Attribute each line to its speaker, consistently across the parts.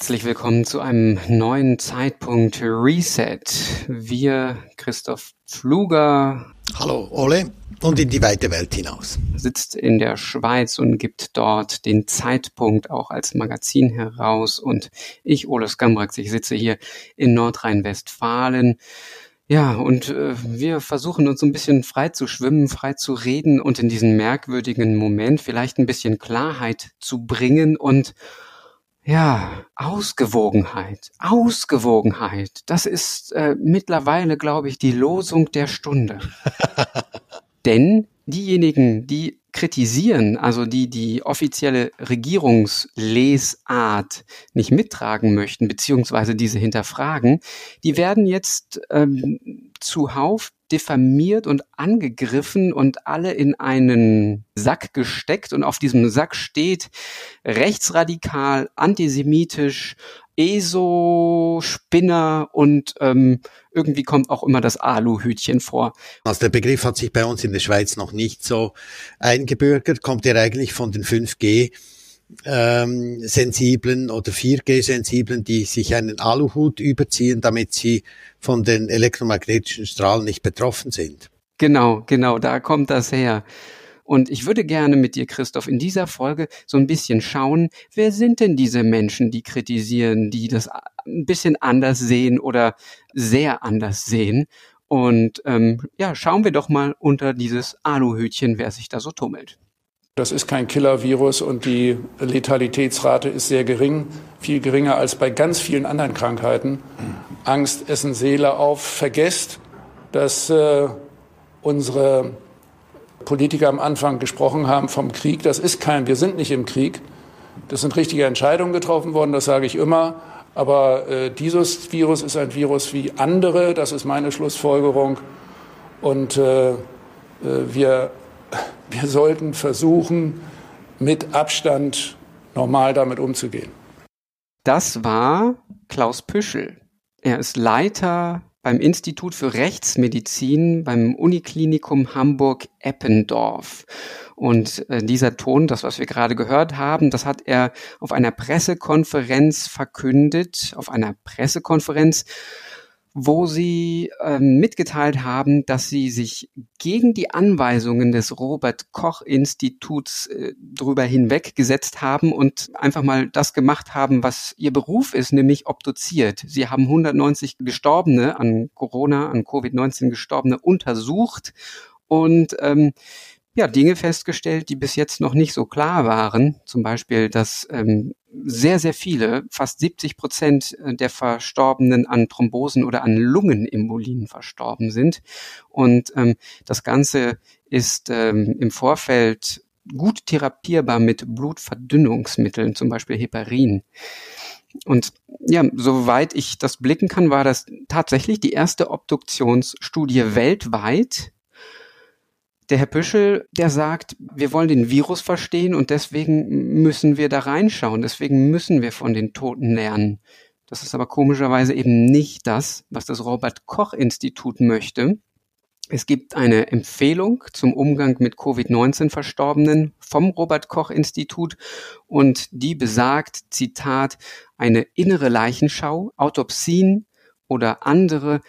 Speaker 1: Herzlich willkommen zu einem neuen Zeitpunkt Reset. Wir, Christoph Pfluger.
Speaker 2: Hallo, Ole. Und in die weite Welt hinaus.
Speaker 1: Sitzt in der Schweiz und gibt dort den Zeitpunkt auch als Magazin heraus. Und ich, Ole Skambrax, ich sitze hier in Nordrhein-Westfalen. Ja, und äh, wir versuchen uns so ein bisschen frei zu schwimmen, frei zu reden und in diesen merkwürdigen Moment vielleicht ein bisschen Klarheit zu bringen und ja, Ausgewogenheit, Ausgewogenheit, das ist äh, mittlerweile, glaube ich, die Losung der Stunde. Denn diejenigen, die kritisieren, also die die offizielle Regierungslesart nicht mittragen möchten, beziehungsweise diese hinterfragen, die werden jetzt ähm, zuhauf diffamiert und angegriffen und alle in einen Sack gesteckt und auf diesem Sack steht rechtsradikal, antisemitisch, ESO, Spinner und ähm, irgendwie kommt auch immer das Aluhütchen vor.
Speaker 2: Also der Begriff hat sich bei uns in der Schweiz noch nicht so eingebürgert, kommt ja eigentlich von den 5G ähm, sensiblen oder 4G-sensiblen, die sich einen Aluhut überziehen, damit sie von den elektromagnetischen Strahlen nicht betroffen sind.
Speaker 1: Genau, genau, da kommt das her. Und ich würde gerne mit dir, Christoph, in dieser Folge so ein bisschen schauen, wer sind denn diese Menschen, die kritisieren, die das ein bisschen anders sehen oder sehr anders sehen. Und ähm, ja, schauen wir doch mal unter dieses Aluhütchen, wer sich da so tummelt.
Speaker 3: Das ist kein Killer-Virus und die Letalitätsrate ist sehr gering, viel geringer als bei ganz vielen anderen Krankheiten. Angst essen Seele auf. Vergesst, dass äh, unsere Politiker am Anfang gesprochen haben vom Krieg. Das ist kein, wir sind nicht im Krieg. Das sind richtige Entscheidungen getroffen worden, das sage ich immer. Aber äh, dieses Virus ist ein Virus wie andere, das ist meine Schlussfolgerung. Und äh, äh wir wir sollten versuchen, mit Abstand normal damit umzugehen.
Speaker 1: Das war Klaus Püschel. Er ist Leiter beim Institut für Rechtsmedizin beim Uniklinikum Hamburg-Eppendorf. Und äh, dieser Ton, das, was wir gerade gehört haben, das hat er auf einer Pressekonferenz verkündet, auf einer Pressekonferenz, wo sie ähm, mitgeteilt haben, dass sie sich gegen die Anweisungen des Robert Koch Instituts äh, drüber hinweggesetzt haben und einfach mal das gemacht haben, was ihr Beruf ist, nämlich obduziert. Sie haben 190 Gestorbene an Corona, an Covid-19 Gestorbene untersucht und ähm, ja, Dinge festgestellt, die bis jetzt noch nicht so klar waren. Zum Beispiel, dass ähm, sehr, sehr viele, fast 70 Prozent der Verstorbenen an Thrombosen oder an Lungenembolien verstorben sind. Und ähm, das Ganze ist ähm, im Vorfeld gut therapierbar mit Blutverdünnungsmitteln, zum Beispiel Heparin. Und ja, soweit ich das blicken kann, war das tatsächlich die erste Obduktionsstudie weltweit, der Herr Büschel, der sagt, wir wollen den Virus verstehen und deswegen müssen wir da reinschauen, deswegen müssen wir von den Toten lernen. Das ist aber komischerweise eben nicht das, was das Robert Koch Institut möchte. Es gibt eine Empfehlung zum Umgang mit Covid-19 Verstorbenen vom Robert Koch Institut und die besagt, Zitat, eine innere Leichenschau, Autopsien oder andere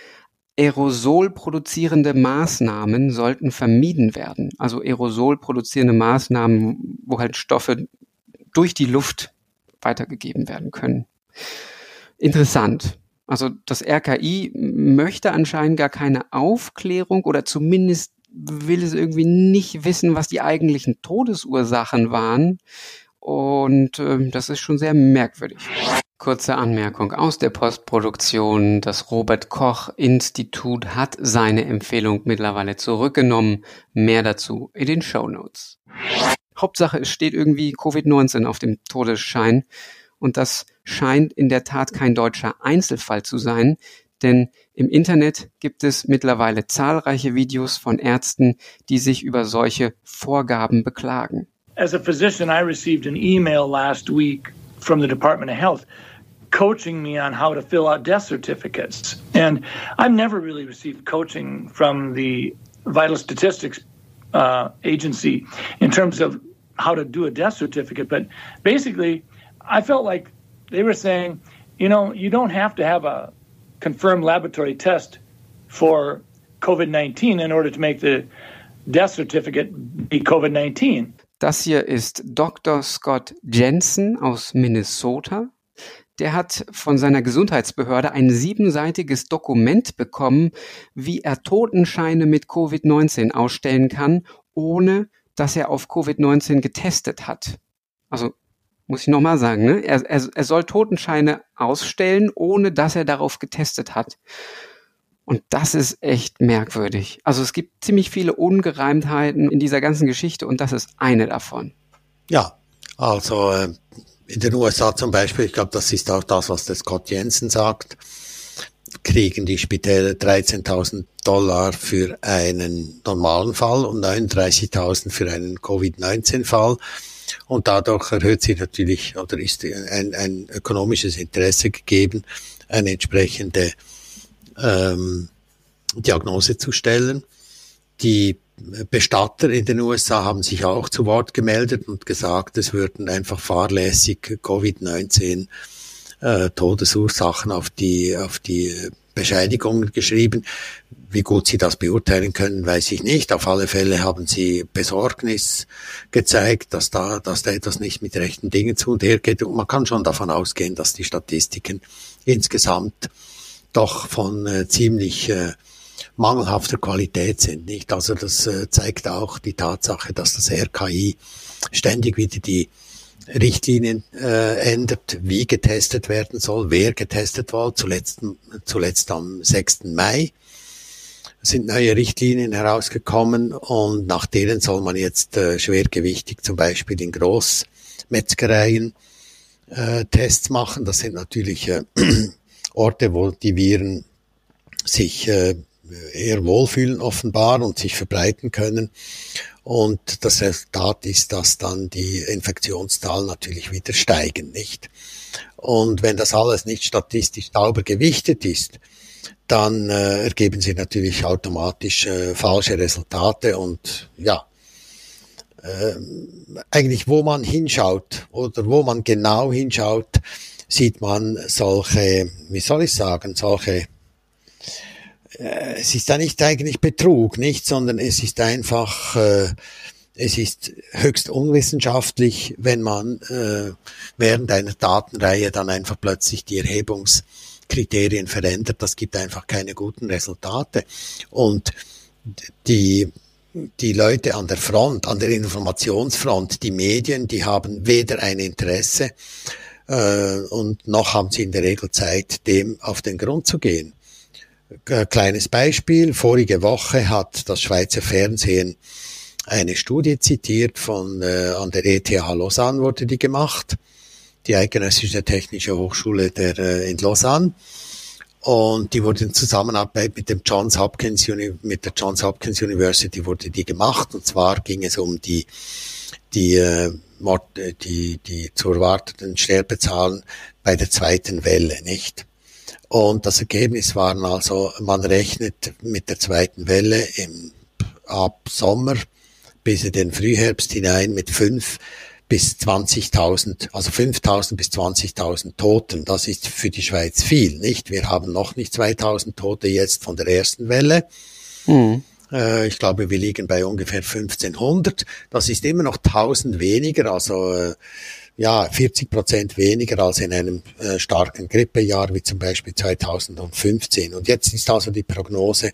Speaker 1: Aerosol produzierende Maßnahmen sollten vermieden werden. Also Aerosol produzierende Maßnahmen, wo halt Stoffe durch die Luft weitergegeben werden können. Interessant. Also das RKI möchte anscheinend gar keine Aufklärung oder zumindest will es irgendwie nicht wissen, was die eigentlichen Todesursachen waren. Und äh, das ist schon sehr merkwürdig. Kurze Anmerkung aus der Postproduktion. Das Robert Koch Institut hat seine Empfehlung mittlerweile zurückgenommen. Mehr dazu in den Show Notes. Hauptsache, es steht irgendwie Covid-19 auf dem Todesschein. Und das scheint in der Tat kein deutscher Einzelfall zu sein, denn im Internet gibt es mittlerweile zahlreiche Videos von Ärzten, die sich über solche Vorgaben beklagen.
Speaker 4: As a physician, I received an email last week from the Department of Health coaching me on how to fill out death certificates. And I've never really received coaching from the Vital Statistics uh, Agency in terms of how to do a death certificate. But basically, I felt like they were saying, you know, you don't have to have a confirmed laboratory test for COVID 19 in order to make the death certificate be COVID 19.
Speaker 1: Das hier ist Dr. Scott Jensen aus Minnesota. Der hat von seiner Gesundheitsbehörde ein siebenseitiges Dokument bekommen, wie er Totenscheine mit Covid-19 ausstellen kann, ohne dass er auf Covid-19 getestet hat. Also muss ich nochmal sagen, ne? er, er, er soll Totenscheine ausstellen, ohne dass er darauf getestet hat. Und das ist echt merkwürdig. Also es gibt ziemlich viele Ungereimtheiten in dieser ganzen Geschichte und das ist eine davon.
Speaker 2: Ja, also äh, in den USA zum Beispiel, ich glaube, das ist auch das, was der Scott Jensen sagt, kriegen die Spitäler 13.000 Dollar für einen normalen Fall und 39.000 für einen Covid-19-Fall. Und dadurch erhöht sich natürlich oder ist ein, ein ökonomisches Interesse gegeben, eine entsprechende ähm, Diagnose zu stellen. Die Bestatter in den USA haben sich auch zu Wort gemeldet und gesagt, es würden einfach fahrlässig Covid-19 äh, Todesursachen auf die, auf die Bescheinigungen geschrieben. Wie gut sie das beurteilen können, weiß ich nicht. Auf alle Fälle haben sie Besorgnis gezeigt, dass da, dass da etwas nicht mit rechten Dingen zu und her geht. Und man kann schon davon ausgehen, dass die Statistiken insgesamt doch von äh, ziemlich äh, mangelhafter Qualität sind. Nicht? Also das äh, zeigt auch die Tatsache, dass das RKI ständig wieder die Richtlinien äh, ändert, wie getestet werden soll, wer getestet wird. Zuletzt, zuletzt am 6. Mai sind neue Richtlinien herausgekommen und nach denen soll man jetzt äh, schwergewichtig zum Beispiel in Großmetzgereien äh, Tests machen. Das sind natürlich äh, Orte, wo die Viren sich äh, eher wohlfühlen offenbar und sich verbreiten können. Und das Resultat ist, dass dann die Infektionszahlen natürlich wieder steigen, nicht? Und wenn das alles nicht statistisch sauber gewichtet ist, dann äh, ergeben sich natürlich automatisch äh, falsche Resultate und ja, äh, eigentlich wo man hinschaut oder wo man genau hinschaut, sieht man solche, wie soll ich sagen, solche äh, es ist da nicht eigentlich Betrug, nicht, sondern es ist einfach, äh, es ist höchst unwissenschaftlich, wenn man äh, während einer Datenreihe dann einfach plötzlich die Erhebungskriterien verändert. Das gibt einfach keine guten Resultate. Und die die Leute an der Front, an der Informationsfront, die Medien, die haben weder ein Interesse äh, und noch haben sie in der Regel Zeit, dem auf den Grund zu gehen. Äh, kleines Beispiel. Vorige Woche hat das Schweizer Fernsehen eine Studie zitiert von äh, an der ETH Lausanne wurde die gemacht, die Eidgenössische Technische Hochschule der äh, in Lausanne. Und die wurde in Zusammenarbeit mit dem Johns Hopkins mit der Johns Hopkins University wurde die gemacht. Und zwar ging es um die die äh, Mord, äh, die die zu erwarteten Sterbezahlen bei der zweiten Welle, nicht? Und das Ergebnis waren also, man rechnet mit der zweiten Welle im, ab Sommer bis in den Frühherbst hinein mit fünf bis 20.000, also 5.000 bis 20.000 Toten. Das ist für die Schweiz viel, nicht? Wir haben noch nicht 2.000 Tote jetzt von der ersten Welle. Mhm. Äh, ich glaube, wir liegen bei ungefähr 1.500. Das ist immer noch 1.000 weniger, also äh, ja, 40 Prozent weniger als in einem äh, starken Grippejahr wie zum Beispiel 2015. Und jetzt ist also die Prognose,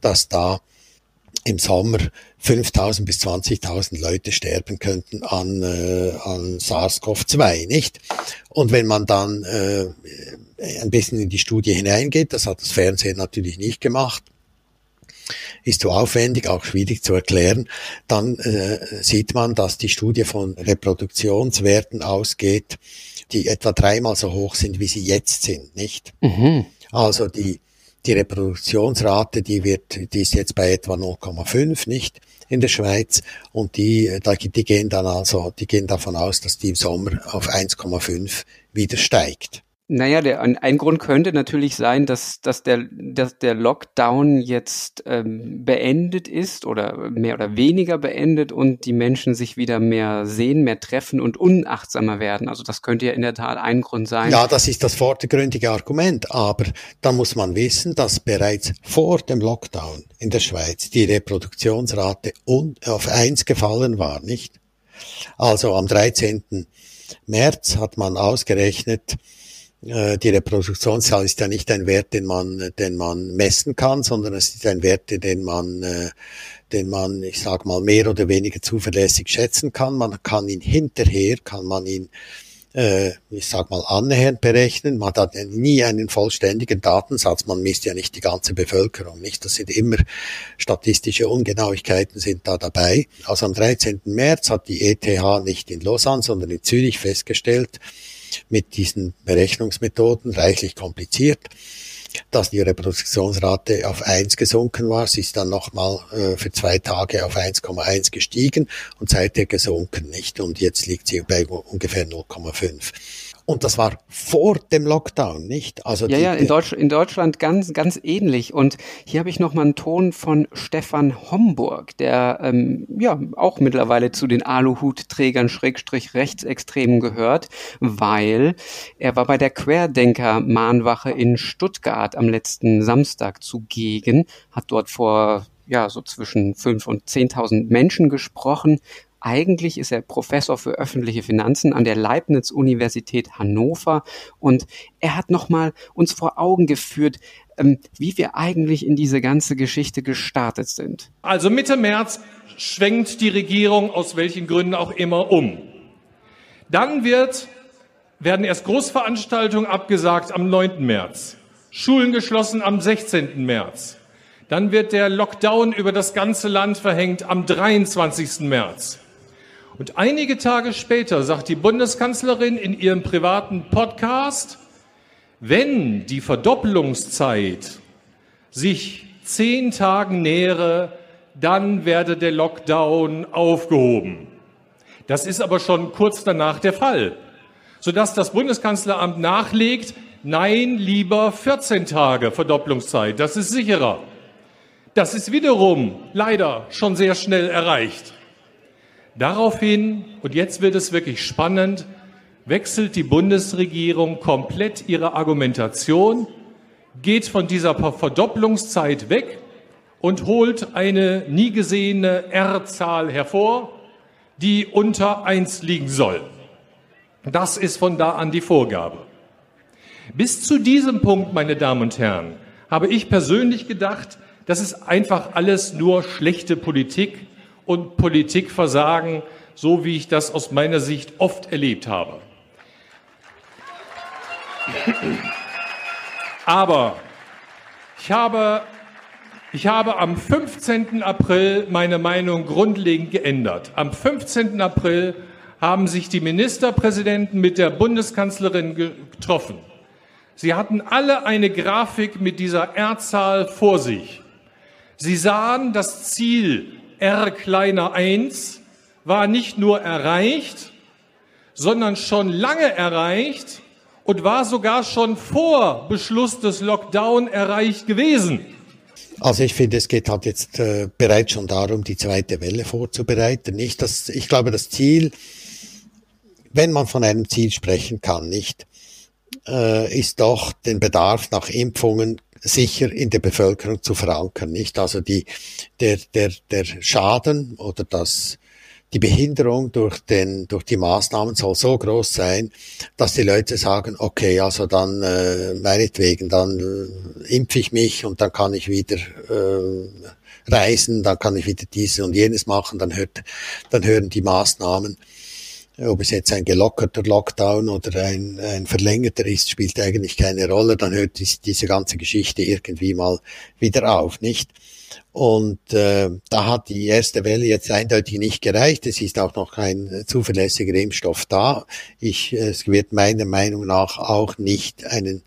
Speaker 2: dass da im Sommer 5.000 bis 20.000 Leute sterben könnten an, äh, an SARS-CoV-2, nicht? Und wenn man dann äh, ein bisschen in die Studie hineingeht, das hat das Fernsehen natürlich nicht gemacht, ist zu aufwendig, auch schwierig zu erklären, dann äh, sieht man, dass die Studie von Reproduktionswerten ausgeht, die etwa dreimal so hoch sind, wie sie jetzt sind, nicht? Mhm. Also die, die Reproduktionsrate, die wird, die ist jetzt bei etwa 0,5, nicht? In der Schweiz. Und die, die gehen dann also, die gehen davon aus, dass die im Sommer auf 1,5 wieder steigt.
Speaker 1: Naja, der, ein Grund könnte natürlich sein, dass, dass, der, dass der Lockdown jetzt ähm, beendet ist oder mehr oder weniger beendet und die Menschen sich wieder mehr sehen, mehr treffen und unachtsamer werden. Also das könnte ja in der Tat ein Grund sein.
Speaker 2: Ja, das ist das vordergründige Argument. Aber da muss man wissen, dass bereits vor dem Lockdown in der Schweiz die Reproduktionsrate auf eins gefallen war, nicht? Also am 13. März hat man ausgerechnet, die Reproduktionszahl ist ja nicht ein Wert, den man, den man messen kann, sondern es ist ein Wert, den man, äh, den man, ich sag mal, mehr oder weniger zuverlässig schätzen kann. Man kann ihn hinterher, kann man ihn, äh, ich sag mal, annähernd berechnen. Man hat nie einen vollständigen Datensatz. Man misst ja nicht die ganze Bevölkerung, nicht? Das sind immer statistische Ungenauigkeiten sind da dabei. Also am 13. März hat die ETH nicht in Lausanne, sondern in Zürich festgestellt, mit diesen Berechnungsmethoden, reichlich kompliziert, dass die Reproduktionsrate auf 1 gesunken war. Sie ist dann nochmal äh, für zwei Tage auf 1,1 gestiegen und seither gesunken nicht. Und jetzt liegt sie bei ungefähr 0,5. Und das war vor dem Lockdown, nicht?
Speaker 1: Also ja, ja, in, Deutsch, in Deutschland ganz, ganz ähnlich. Und hier habe ich noch mal einen Ton von Stefan Homburg, der ähm, ja auch mittlerweile zu den Aluhutträgern Schrägstrich Rechtsextremen gehört, weil er war bei der Querdenker-Mahnwache in Stuttgart am letzten Samstag zugegen, hat dort vor ja, so zwischen fünf und zehntausend Menschen gesprochen, eigentlich ist er Professor für öffentliche Finanzen an der Leibniz-Universität Hannover und er hat nochmal uns vor Augen geführt, ähm, wie wir eigentlich in diese ganze Geschichte gestartet sind.
Speaker 5: Also Mitte März schwenkt die Regierung aus welchen Gründen auch immer um. Dann wird, werden erst Großveranstaltungen abgesagt am 9. März, Schulen geschlossen am 16. März. Dann wird der Lockdown über das ganze Land verhängt am 23. März. Und einige Tage später sagt die Bundeskanzlerin in ihrem privaten Podcast, wenn die Verdoppelungszeit sich zehn Tagen nähere, dann werde der Lockdown aufgehoben. Das ist aber schon kurz danach der Fall, sodass das Bundeskanzleramt nachlegt, nein, lieber 14 Tage Verdopplungszeit, das ist sicherer. Das ist wiederum leider schon sehr schnell erreicht. Daraufhin, und jetzt wird es wirklich spannend, wechselt die Bundesregierung komplett ihre Argumentation, geht von dieser Verdopplungszeit weg und holt eine nie gesehene R-Zahl hervor, die unter eins liegen soll. Das ist von da an die Vorgabe. Bis zu diesem Punkt, meine Damen und Herren, habe ich persönlich gedacht, das ist einfach alles nur schlechte Politik und Politikversagen, so wie ich das aus meiner Sicht oft erlebt habe. Aber ich habe, ich habe am 15. April meine Meinung grundlegend geändert. Am 15. April haben sich die Ministerpräsidenten mit der Bundeskanzlerin getroffen. Sie hatten alle eine Grafik mit dieser R-Zahl vor sich. Sie sahen das Ziel R kleiner 1 war nicht nur erreicht, sondern schon lange erreicht und war sogar schon vor Beschluss des Lockdown erreicht gewesen.
Speaker 2: Also ich finde, es geht halt jetzt äh, bereits schon darum, die zweite Welle vorzubereiten. Nicht, dass ich glaube, das Ziel, wenn man von einem Ziel sprechen kann, nicht, äh, ist doch den Bedarf nach Impfungen sicher in der Bevölkerung zu verankern, nicht? Also die, der, der, der Schaden oder das, die Behinderung durch den, durch die Maßnahmen soll so groß sein, dass die Leute sagen, okay, also dann, äh, meinetwegen, dann äh, impfe ich mich und dann kann ich wieder, äh, reisen, dann kann ich wieder dieses und jenes machen, dann hört, dann hören die Maßnahmen ob es jetzt ein gelockerter Lockdown oder ein, ein verlängerter ist, spielt eigentlich keine Rolle. Dann hört dies, diese ganze Geschichte irgendwie mal wieder auf, nicht? Und äh, da hat die erste Welle jetzt eindeutig nicht gereicht. Es ist auch noch kein zuverlässiger Impfstoff da. Ich, es wird meiner Meinung nach auch nicht einen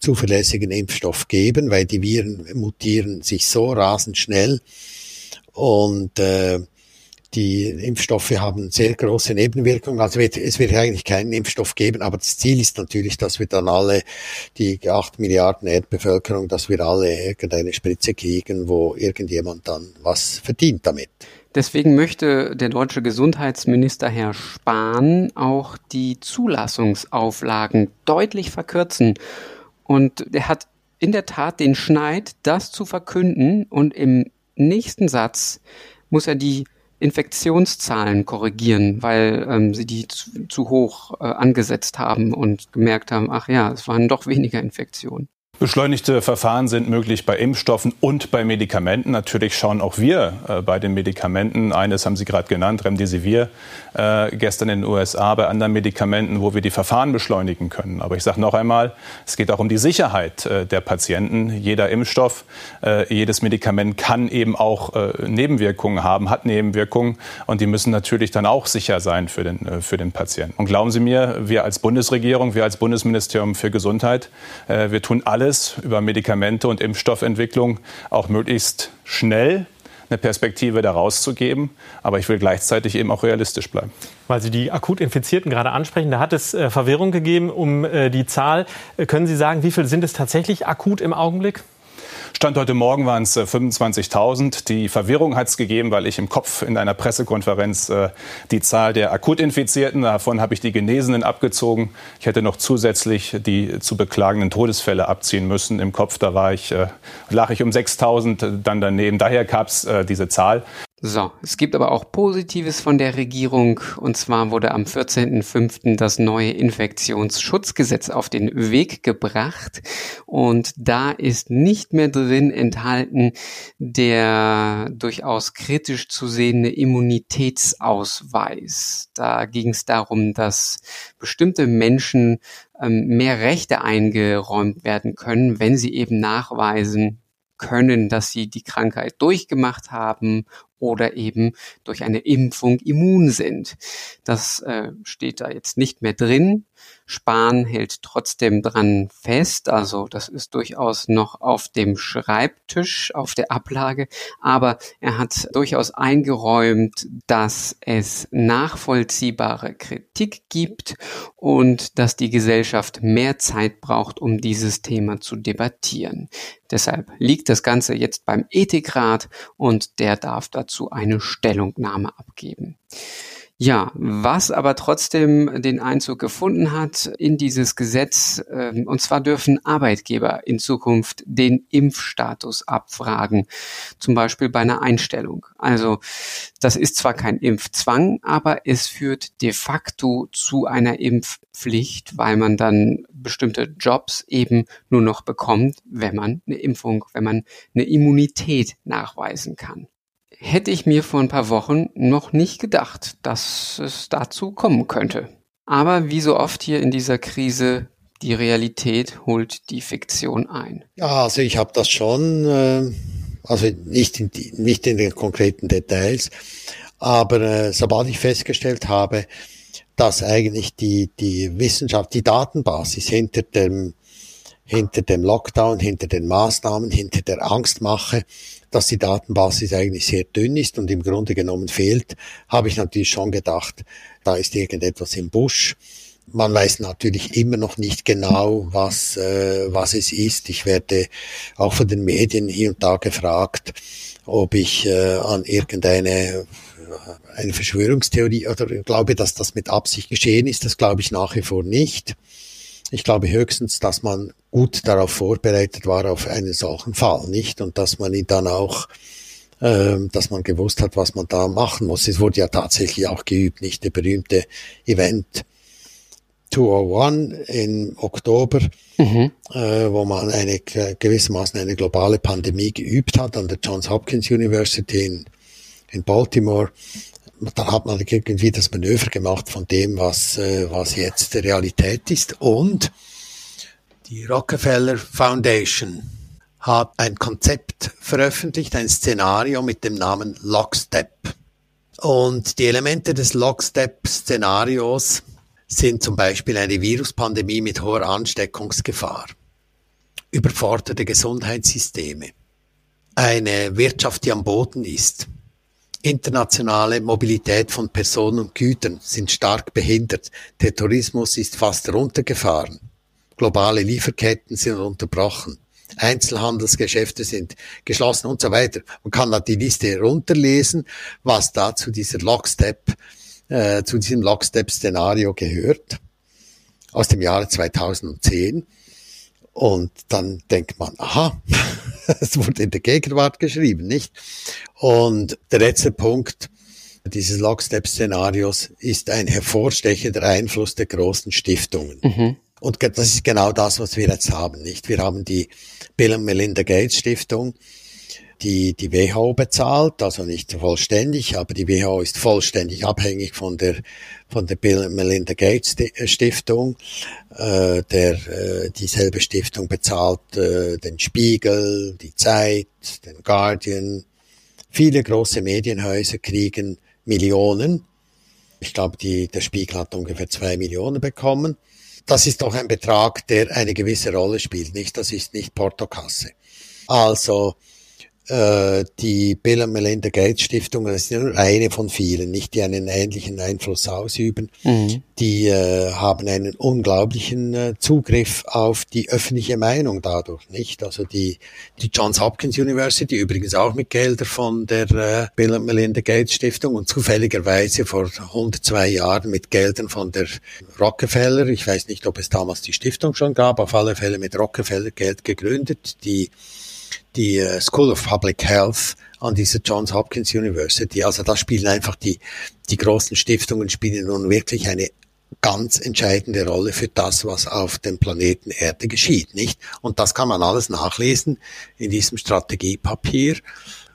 Speaker 2: zuverlässigen Impfstoff geben, weil die Viren mutieren sich so rasend schnell und äh, die Impfstoffe haben sehr große Nebenwirkungen. Also wird, es wird eigentlich keinen Impfstoff geben, aber das Ziel ist natürlich, dass wir dann alle, die acht Milliarden Erdbevölkerung, dass wir alle irgendeine Spritze kriegen, wo irgendjemand dann was verdient damit.
Speaker 1: Deswegen möchte der deutsche Gesundheitsminister Herr Spahn auch die Zulassungsauflagen deutlich verkürzen. Und er hat in der Tat den Schneid, das zu verkünden und im nächsten Satz muss er die Infektionszahlen korrigieren, weil ähm, sie die zu, zu hoch äh, angesetzt haben und gemerkt haben, ach ja, es waren doch weniger Infektionen.
Speaker 6: Beschleunigte Verfahren sind möglich bei Impfstoffen und bei Medikamenten. Natürlich schauen auch wir äh, bei den Medikamenten, eines haben Sie gerade genannt, Remdesivir, äh, gestern in den USA, bei anderen Medikamenten, wo wir die Verfahren beschleunigen können. Aber ich sage noch einmal, es geht auch um die Sicherheit äh, der Patienten. Jeder Impfstoff, äh, jedes Medikament kann eben auch äh, Nebenwirkungen haben, hat Nebenwirkungen und die müssen natürlich dann auch sicher sein für den, äh, für den Patienten. Und glauben Sie mir, wir als Bundesregierung, wir als Bundesministerium für Gesundheit, wir tun alles, alles über Medikamente und Impfstoffentwicklung auch möglichst schnell eine Perspektive daraus zu geben. Aber ich will gleichzeitig eben auch realistisch bleiben.
Speaker 7: Weil Sie die akut Infizierten gerade ansprechen, da hat es äh, Verwirrung gegeben um äh, die Zahl. Äh, können Sie sagen, wie viele sind es tatsächlich akut im Augenblick?
Speaker 6: Stand heute Morgen waren es 25.000. Die Verwirrung hat es gegeben, weil ich im Kopf in einer Pressekonferenz äh, die Zahl der Akutinfizierten, davon habe ich die Genesenen abgezogen. Ich hätte noch zusätzlich die zu beklagenden Todesfälle abziehen müssen. Im Kopf, da war ich, äh, lag ich um 6.000 dann daneben. Daher gab es äh, diese Zahl.
Speaker 1: So, es gibt aber auch Positives von der Regierung. Und zwar wurde am 14.05. das neue Infektionsschutzgesetz auf den Weg gebracht. Und da ist nicht mehr drin enthalten der durchaus kritisch zu sehende Immunitätsausweis. Da ging es darum, dass bestimmte Menschen ähm, mehr Rechte eingeräumt werden können, wenn sie eben nachweisen, können, dass sie die Krankheit durchgemacht haben oder eben durch eine Impfung immun sind. Das äh, steht da jetzt nicht mehr drin. Spahn hält trotzdem dran fest, also das ist durchaus noch auf dem Schreibtisch, auf der Ablage, aber er hat durchaus eingeräumt, dass es nachvollziehbare Kritik gibt und dass die Gesellschaft mehr Zeit braucht, um dieses Thema zu debattieren. Deshalb liegt das Ganze jetzt beim Ethikrat und der darf dazu eine Stellungnahme abgeben. Ja, was aber trotzdem den Einzug gefunden hat in dieses Gesetz, äh, und zwar dürfen Arbeitgeber in Zukunft den Impfstatus abfragen, zum Beispiel bei einer Einstellung. Also das ist zwar kein Impfzwang, aber es führt de facto zu einer Impfpflicht, weil man dann bestimmte Jobs eben nur noch bekommt, wenn man eine Impfung, wenn man eine Immunität nachweisen kann hätte ich mir vor ein paar Wochen noch nicht gedacht, dass es dazu kommen könnte. Aber wie so oft hier in dieser Krise, die Realität holt die Fiktion ein.
Speaker 2: Ja, also ich habe das schon, äh, also nicht in, die, nicht in den konkreten Details, aber äh, sobald ich festgestellt habe, dass eigentlich die, die Wissenschaft, die Datenbasis hinter dem, hinter dem Lockdown, hinter den Maßnahmen, hinter der Angstmache dass die Datenbasis eigentlich sehr dünn ist und im Grunde genommen fehlt, habe ich natürlich schon gedacht, da ist irgendetwas im Busch. Man weiß natürlich immer noch nicht genau, was, äh, was es ist. Ich werde auch von den Medien hier und da gefragt, ob ich äh, an irgendeine eine Verschwörungstheorie oder glaube, dass das mit Absicht geschehen ist. Das glaube ich nach wie vor nicht. Ich glaube höchstens, dass man gut darauf vorbereitet war auf einen solchen Fall, nicht? Und dass man ihn dann auch, ähm, dass man gewusst hat, was man da machen muss. Es wurde ja tatsächlich auch geübt, nicht? Der berühmte Event 201 im Oktober, mhm. äh, wo man eine gewissermaßen eine globale Pandemie geübt hat an der Johns Hopkins University in, in Baltimore dann hat man irgendwie das Manöver gemacht von dem, was, äh, was jetzt die Realität ist. Und die Rockefeller Foundation hat ein Konzept veröffentlicht, ein Szenario mit dem Namen Lockstep. Und die Elemente des Lockstep-Szenarios sind zum Beispiel eine Viruspandemie mit hoher Ansteckungsgefahr, überforderte Gesundheitssysteme, eine Wirtschaft, die am Boden ist, internationale Mobilität von Personen und Gütern sind stark behindert. Der Tourismus ist fast runtergefahren. Globale Lieferketten sind unterbrochen. Einzelhandelsgeschäfte sind geschlossen und so weiter. Man kann da die Liste runterlesen, was da zu dieser Lockstep, äh, zu diesem Lockstep-Szenario gehört aus dem Jahre 2010. Und dann denkt man, aha, es wurde in der Gegenwart geschrieben, nicht? Und der letzte Punkt dieses Lockstep-Szenarios ist ein hervorstechender Einfluss der großen Stiftungen. Mhm. Und das ist genau das, was wir jetzt haben, nicht? Wir haben die Bill und Melinda Gates Stiftung, die die WHO bezahlt, also nicht vollständig, aber die WHO ist vollständig abhängig von der von der Bill Melinda Gates äh, Stiftung. Äh, der äh, dieselbe Stiftung bezahlt äh, den Spiegel, die Zeit, den Guardian. Viele große Medienhäuser kriegen Millionen. Ich glaube, die, der Spiegel hat ungefähr zwei Millionen bekommen das ist doch ein Betrag, der eine gewisse Rolle spielt, nicht? Das ist nicht Portokasse. Also die Bill und Melinda Gates Stiftung, das ist nur eine von vielen, nicht die einen ähnlichen Einfluss ausüben. Mhm. Die äh, haben einen unglaublichen äh, Zugriff auf die öffentliche Meinung dadurch, nicht? Also die, die Johns Hopkins University, übrigens auch mit Geldern von der äh, Bill und Melinda Gates Stiftung und zufälligerweise vor 102 Jahren mit Geldern von der Rockefeller, ich weiß nicht, ob es damals die Stiftung schon gab, auf alle Fälle mit Rockefeller Geld gegründet, die die äh, School of Public Health an dieser Johns Hopkins University. Also da spielen einfach die, die großen Stiftungen spielen nun wirklich eine ganz entscheidende Rolle für das, was auf dem Planeten Erde geschieht, nicht? Und das kann man alles nachlesen in diesem Strategiepapier,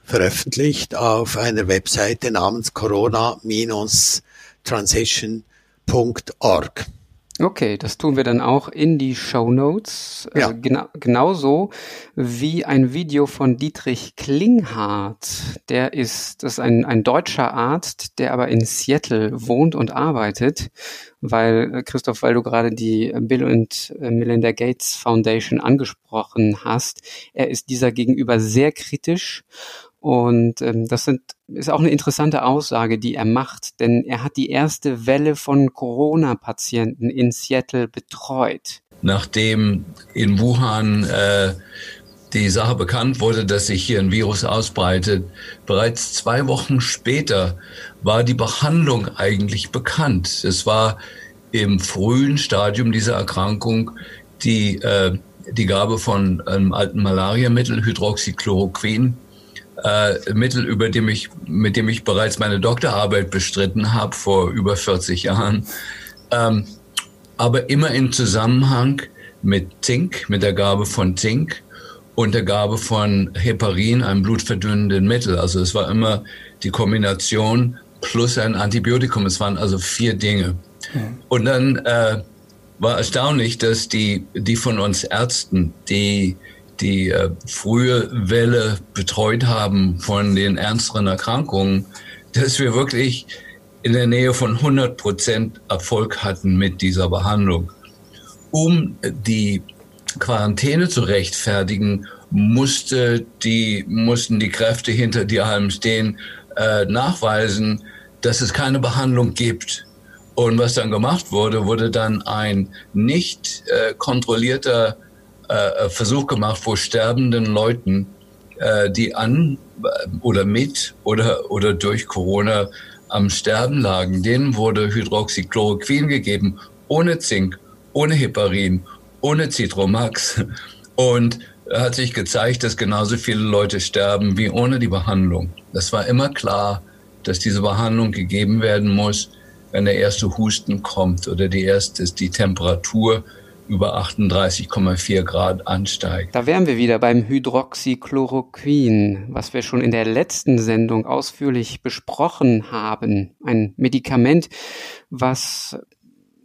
Speaker 2: veröffentlicht auf einer Webseite namens corona-transition.org.
Speaker 1: Okay, das tun wir dann auch in die Show Notes. Äh, ja. Äh, gena genauso wie ein Video von Dietrich Klinghardt. Der ist, das ist ein, ein deutscher Arzt, der aber in Seattle wohnt und arbeitet, weil, äh, Christoph, weil du gerade die Bill und äh, Melinda Gates Foundation angesprochen hast. Er ist dieser gegenüber sehr kritisch und ähm, das sind, ist auch eine interessante Aussage, die er macht, denn er hat die erste Welle von Corona-Patienten in Seattle betreut.
Speaker 8: Nachdem in Wuhan äh, die Sache bekannt wurde, dass sich hier ein Virus ausbreitet, bereits zwei Wochen später war die Behandlung eigentlich bekannt. Es war im frühen Stadium dieser Erkrankung die, äh, die Gabe von einem alten Malariamittel, Hydroxychloroquin, äh, Mittel, über dem ich, mit dem ich bereits meine Doktorarbeit bestritten habe vor über 40 Jahren. Ähm, aber immer in Zusammenhang mit Zink, mit der Gabe von Zink und der Gabe von Heparin, einem blutverdünnenden Mittel. Also es war immer die Kombination plus ein Antibiotikum. Es waren also vier Dinge. Mhm. Und dann äh, war erstaunlich, dass die, die von uns Ärzten, die die äh, frühe Welle betreut haben von den ernsteren Erkrankungen, dass wir wirklich in der Nähe von 100 Prozent Erfolg hatten mit dieser Behandlung. Um die Quarantäne zu rechtfertigen, musste die, mussten die Kräfte hinter die allem stehen, äh, nachweisen, dass es keine Behandlung gibt. Und was dann gemacht wurde, wurde dann ein nicht äh, kontrollierter äh, Versuch gemacht, wo sterbenden Leuten, äh, die an äh, oder mit oder, oder durch Corona am Sterben lagen, denen wurde Hydroxychloroquin gegeben, ohne Zink, ohne Heparin, ohne Citromax. Und hat sich gezeigt, dass genauso viele Leute sterben wie ohne die Behandlung. Das war immer klar, dass diese Behandlung gegeben werden muss, wenn der erste Husten kommt oder die erste die Temperatur über 38,4 Grad ansteigt.
Speaker 1: Da wären wir wieder beim Hydroxychloroquin, was wir schon in der letzten Sendung ausführlich besprochen haben. Ein Medikament, was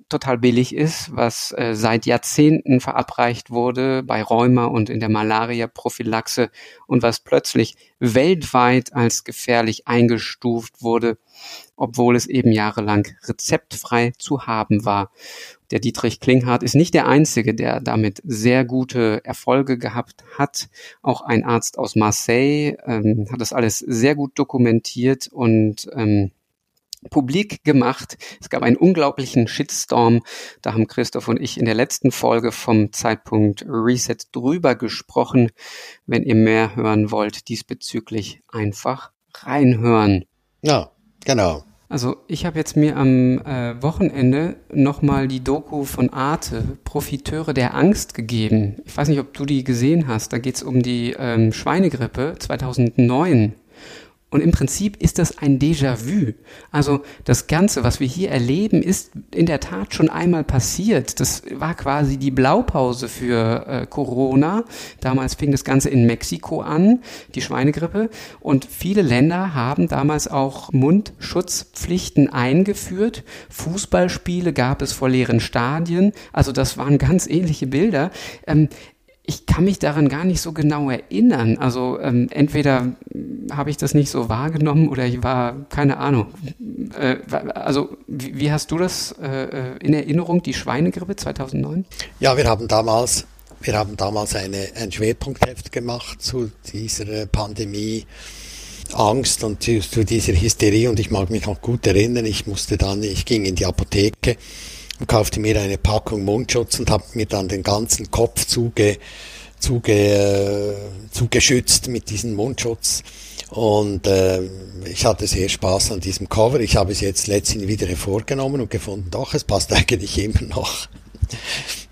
Speaker 1: total billig ist, was äh, seit Jahrzehnten verabreicht wurde bei Rheuma und in der Malaria-Prophylaxe und was plötzlich weltweit als gefährlich eingestuft wurde, obwohl es eben jahrelang rezeptfrei zu haben war. Der Dietrich Klinghardt ist nicht der Einzige, der damit sehr gute Erfolge gehabt hat. Auch ein Arzt aus Marseille ähm, hat das alles sehr gut dokumentiert und ähm, publik gemacht. Es gab einen unglaublichen Shitstorm. Da haben Christoph und ich in der letzten Folge vom Zeitpunkt Reset drüber gesprochen. Wenn ihr mehr hören wollt, diesbezüglich einfach reinhören.
Speaker 2: Ja, genau.
Speaker 1: Also ich habe jetzt mir am äh, Wochenende nochmal die Doku von Arte, Profiteure der Angst, gegeben. Ich weiß nicht, ob du die gesehen hast. Da geht es um die ähm, Schweinegrippe 2009. Und im Prinzip ist das ein Déjà-vu. Also das Ganze, was wir hier erleben, ist in der Tat schon einmal passiert. Das war quasi die Blaupause für äh, Corona. Damals fing das Ganze in Mexiko an, die Schweinegrippe. Und viele Länder haben damals auch Mundschutzpflichten eingeführt. Fußballspiele gab es vor leeren Stadien. Also das waren ganz ähnliche Bilder. Ähm, ich kann mich daran gar nicht so genau erinnern. Also ähm, entweder habe ich das nicht so wahrgenommen oder ich war, keine Ahnung. Äh, also wie, wie, hast du das äh, in Erinnerung, die Schweinegrippe 2009?
Speaker 2: Ja, wir haben damals, wir haben damals eine, ein Schwerpunktheft gemacht zu dieser Pandemie. Angst und zu, zu dieser Hysterie und ich mag mich noch gut erinnern, ich musste dann, ich ging in die Apotheke und kaufte mir eine Packung Mundschutz und habe mir dann den ganzen Kopf zuge, zuge, äh, zugeschützt mit diesem Mundschutz. Und äh, ich hatte sehr Spaß an diesem Cover. Ich habe es jetzt letztens wieder hervorgenommen und gefunden, doch, es passt eigentlich immer noch.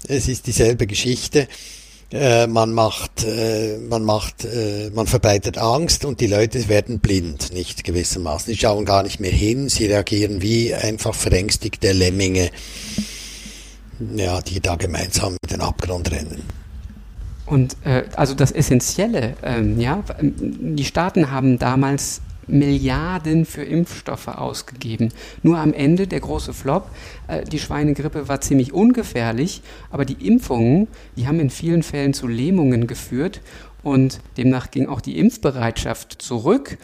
Speaker 2: es ist dieselbe Geschichte. Äh, man macht, äh, man macht, äh, man verbreitet Angst und die Leute werden blind, nicht gewissermaßen. Sie schauen gar nicht mehr hin, sie reagieren wie einfach verängstigte Lemminge, ja, die da gemeinsam in den Abgrund rennen.
Speaker 1: Und äh, also das Essentielle, ähm, ja, die Staaten haben damals Milliarden für Impfstoffe ausgegeben. Nur am Ende der große Flop, äh, die Schweinegrippe war ziemlich ungefährlich, aber die Impfungen, die haben in vielen Fällen zu Lähmungen geführt und demnach ging auch die Impfbereitschaft zurück.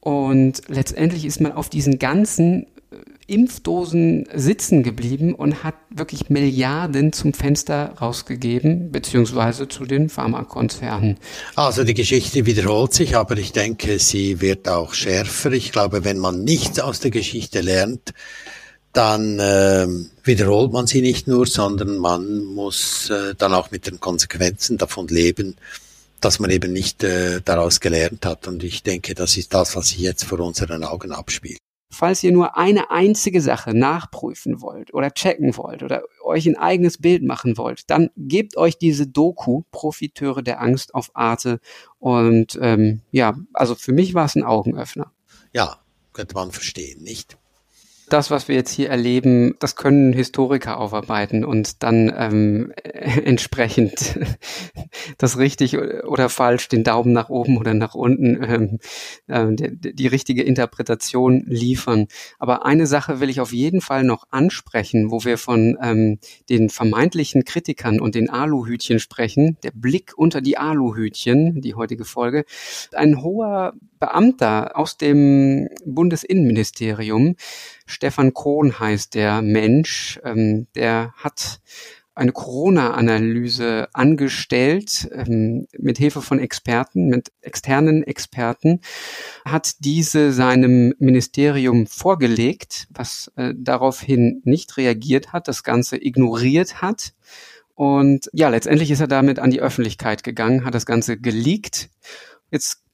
Speaker 1: Und letztendlich ist man auf diesen ganzen Impfdosen sitzen geblieben und hat wirklich Milliarden zum Fenster rausgegeben, beziehungsweise zu den Pharmakonzernen.
Speaker 2: Also die Geschichte wiederholt sich, aber ich denke, sie wird auch schärfer. Ich glaube, wenn man nichts aus der Geschichte lernt, dann äh, wiederholt man sie nicht nur, sondern man muss äh, dann auch mit den Konsequenzen davon leben, dass man eben nicht äh, daraus gelernt hat. Und ich denke, das ist das, was sich jetzt vor unseren Augen abspielt.
Speaker 1: Falls ihr nur eine einzige Sache nachprüfen wollt oder checken wollt oder euch ein eigenes Bild machen wollt, dann gebt euch diese Doku Profiteure der Angst auf Arte und ähm, ja, also für mich war es ein Augenöffner.
Speaker 2: Ja, könnte man verstehen, nicht?
Speaker 1: Das, was wir jetzt hier erleben, das können Historiker aufarbeiten und dann ähm, entsprechend das richtig oder falsch, den Daumen nach oben oder nach unten, ähm, äh, die, die richtige Interpretation liefern. Aber eine Sache will ich auf jeden Fall noch ansprechen, wo wir von ähm, den vermeintlichen Kritikern und den Aluhütchen sprechen. Der Blick unter die Aluhütchen, die heutige Folge. Ein hoher Beamter aus dem Bundesinnenministerium, Stefan Kohn heißt der Mensch, ähm, der hat eine Corona-Analyse angestellt ähm, mit Hilfe von Experten, mit externen Experten, hat diese seinem Ministerium vorgelegt, was äh, daraufhin nicht reagiert hat, das Ganze ignoriert hat. Und ja, letztendlich ist er damit an die Öffentlichkeit gegangen, hat das Ganze geleakt. Jetzt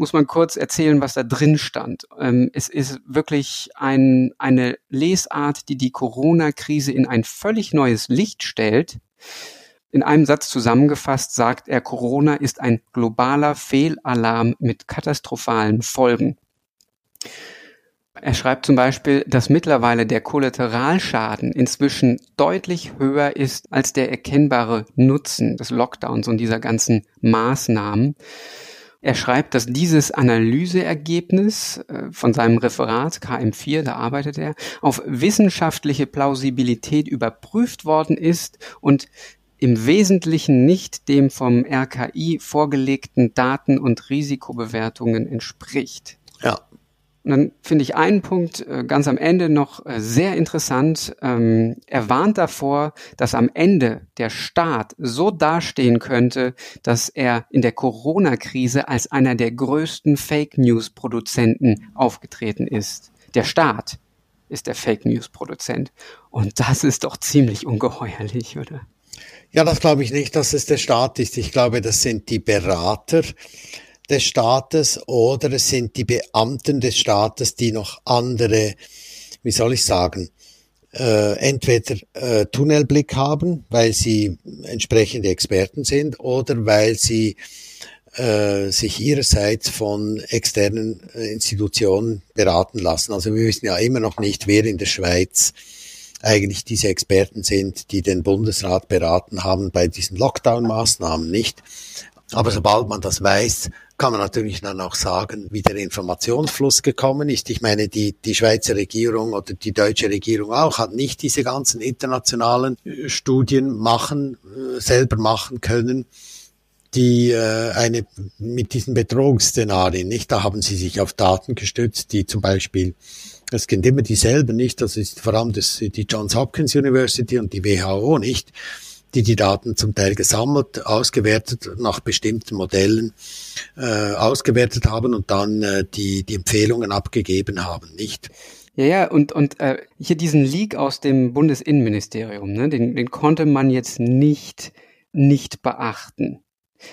Speaker 1: muss man kurz erzählen, was da drin stand. Ähm, es ist wirklich ein, eine Lesart, die die Corona-Krise in ein völlig neues Licht stellt. In einem Satz zusammengefasst sagt er, Corona ist ein globaler Fehlalarm mit katastrophalen Folgen. Er schreibt zum Beispiel, dass mittlerweile der Kollateralschaden inzwischen deutlich höher ist als der erkennbare Nutzen des Lockdowns und dieser ganzen Maßnahmen. Er schreibt, dass dieses Analyseergebnis äh, von seinem Referat KM4, da arbeitet er, auf wissenschaftliche Plausibilität überprüft worden ist und im Wesentlichen nicht dem vom RKI vorgelegten Daten- und Risikobewertungen entspricht.
Speaker 2: Ja.
Speaker 1: Und dann finde ich einen Punkt äh, ganz am Ende noch äh, sehr interessant. Ähm, er warnt davor, dass am Ende der Staat so dastehen könnte, dass er in der Corona-Krise als einer der größten Fake News-Produzenten aufgetreten ist. Der Staat ist der Fake News-Produzent. Und das ist doch ziemlich ungeheuerlich, oder?
Speaker 2: Ja, das glaube ich nicht, dass es der Staat ist. Ich glaube, das sind die Berater des Staates oder es sind die Beamten des Staates, die noch andere, wie soll ich sagen, äh, entweder äh, Tunnelblick haben, weil sie entsprechende Experten sind oder weil sie äh, sich ihrerseits von externen äh, Institutionen beraten lassen. Also wir wissen ja immer noch nicht, wer in der Schweiz eigentlich diese Experten sind, die den Bundesrat beraten haben bei diesen Lockdown-Maßnahmen nicht. Aber sobald man das weiß, kann man natürlich dann auch sagen, wie der Informationsfluss gekommen ist. Ich meine, die, die Schweizer Regierung oder die deutsche Regierung auch hat nicht diese ganzen internationalen äh, Studien machen, äh, selber machen können, die äh, eine mit diesen Bedrohungsszenarien, nicht? Da haben sie sich auf Daten gestützt, die zum Beispiel, es sind immer dieselben, nicht? Das ist vor allem das, die Johns Hopkins University und die WHO, nicht? Die die Daten zum Teil gesammelt, ausgewertet, nach bestimmten Modellen äh, ausgewertet haben und dann äh, die, die Empfehlungen abgegeben haben, nicht?
Speaker 1: Ja, ja, und, und äh, hier diesen Leak aus dem Bundesinnenministerium, ne, den, den konnte man jetzt nicht, nicht beachten.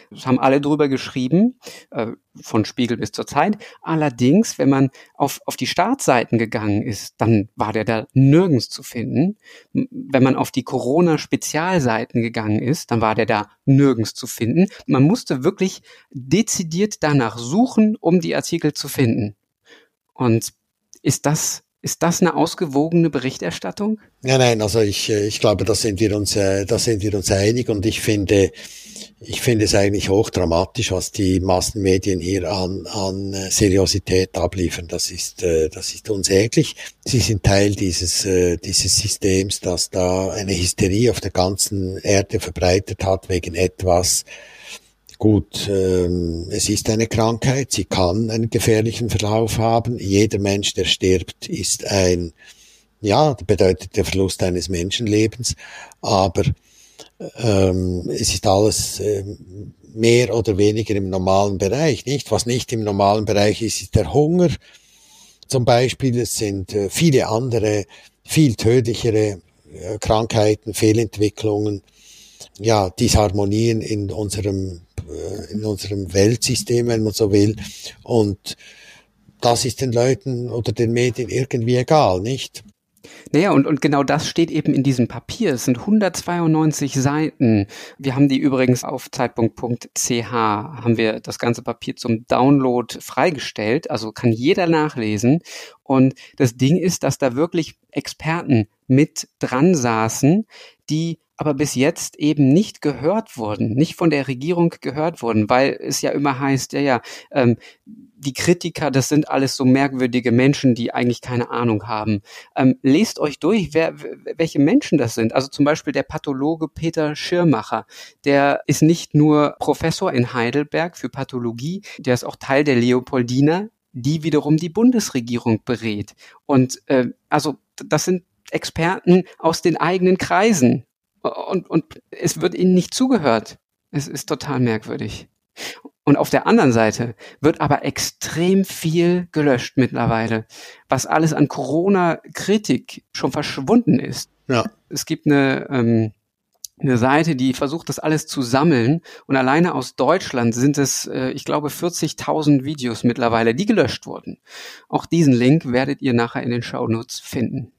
Speaker 1: Das haben alle drüber geschrieben, äh, von Spiegel bis zur Zeit. Allerdings, wenn man auf, auf die Startseiten gegangen ist, dann war der da nirgends zu finden. Wenn man auf die Corona-Spezialseiten gegangen ist, dann war der da nirgends zu finden. Man musste wirklich dezidiert danach suchen, um die Artikel zu finden. Und ist das ist das eine ausgewogene Berichterstattung?
Speaker 2: Ja, nein, also ich, äh, ich glaube, da sind wir uns, äh, da sind wir uns einig und ich finde, ich finde es eigentlich hochdramatisch, was die Massenmedien hier an, an äh, Seriosität abliefern. Das ist, das ist unsäglich. Sie sind Teil dieses, dieses Systems, das da eine Hysterie auf der ganzen Erde verbreitet hat wegen etwas. Gut, ähm, es ist eine Krankheit, sie kann einen gefährlichen Verlauf haben. Jeder Mensch, der stirbt, ist ein, ja, bedeutet der Verlust eines Menschenlebens. Aber ähm, es ist alles ähm, mehr oder weniger im normalen Bereich, nicht? Was nicht im normalen Bereich ist, ist der Hunger. Zum Beispiel, es sind äh, viele andere, viel tödlichere äh, Krankheiten, Fehlentwicklungen, ja, Disharmonien in unserem, äh, in unserem Weltsystem, wenn man so will. Und das ist den Leuten oder den Medien irgendwie egal, nicht?
Speaker 1: Naja, und, und genau das steht eben in diesem Papier. Es sind 192 Seiten. Wir haben die übrigens auf zeitpunkt.ch, haben wir das ganze Papier zum Download freigestellt. Also kann jeder nachlesen. Und das Ding ist, dass da wirklich Experten mit dran saßen, die aber bis jetzt eben nicht gehört wurden, nicht von der Regierung gehört wurden, weil es ja immer heißt, ja, ja, ähm, die Kritiker, das sind alles so merkwürdige Menschen, die eigentlich keine Ahnung haben. Ähm, lest euch durch, wer, welche Menschen das sind. Also zum Beispiel der Pathologe Peter Schirmacher, der ist nicht nur Professor in Heidelberg für Pathologie, der ist auch Teil der Leopoldina, die wiederum die Bundesregierung berät. Und äh, also das sind Experten aus den eigenen Kreisen. Und, und es wird ihnen nicht zugehört. Es ist total merkwürdig. Und auf der anderen Seite wird aber extrem viel gelöscht mittlerweile, was alles an Corona-Kritik schon verschwunden ist. Ja. Es gibt eine, ähm, eine Seite, die versucht, das alles zu sammeln. Und alleine aus Deutschland sind es, äh, ich glaube, 40.000 Videos mittlerweile, die gelöscht wurden. Auch diesen Link werdet ihr nachher in den Shownotes finden.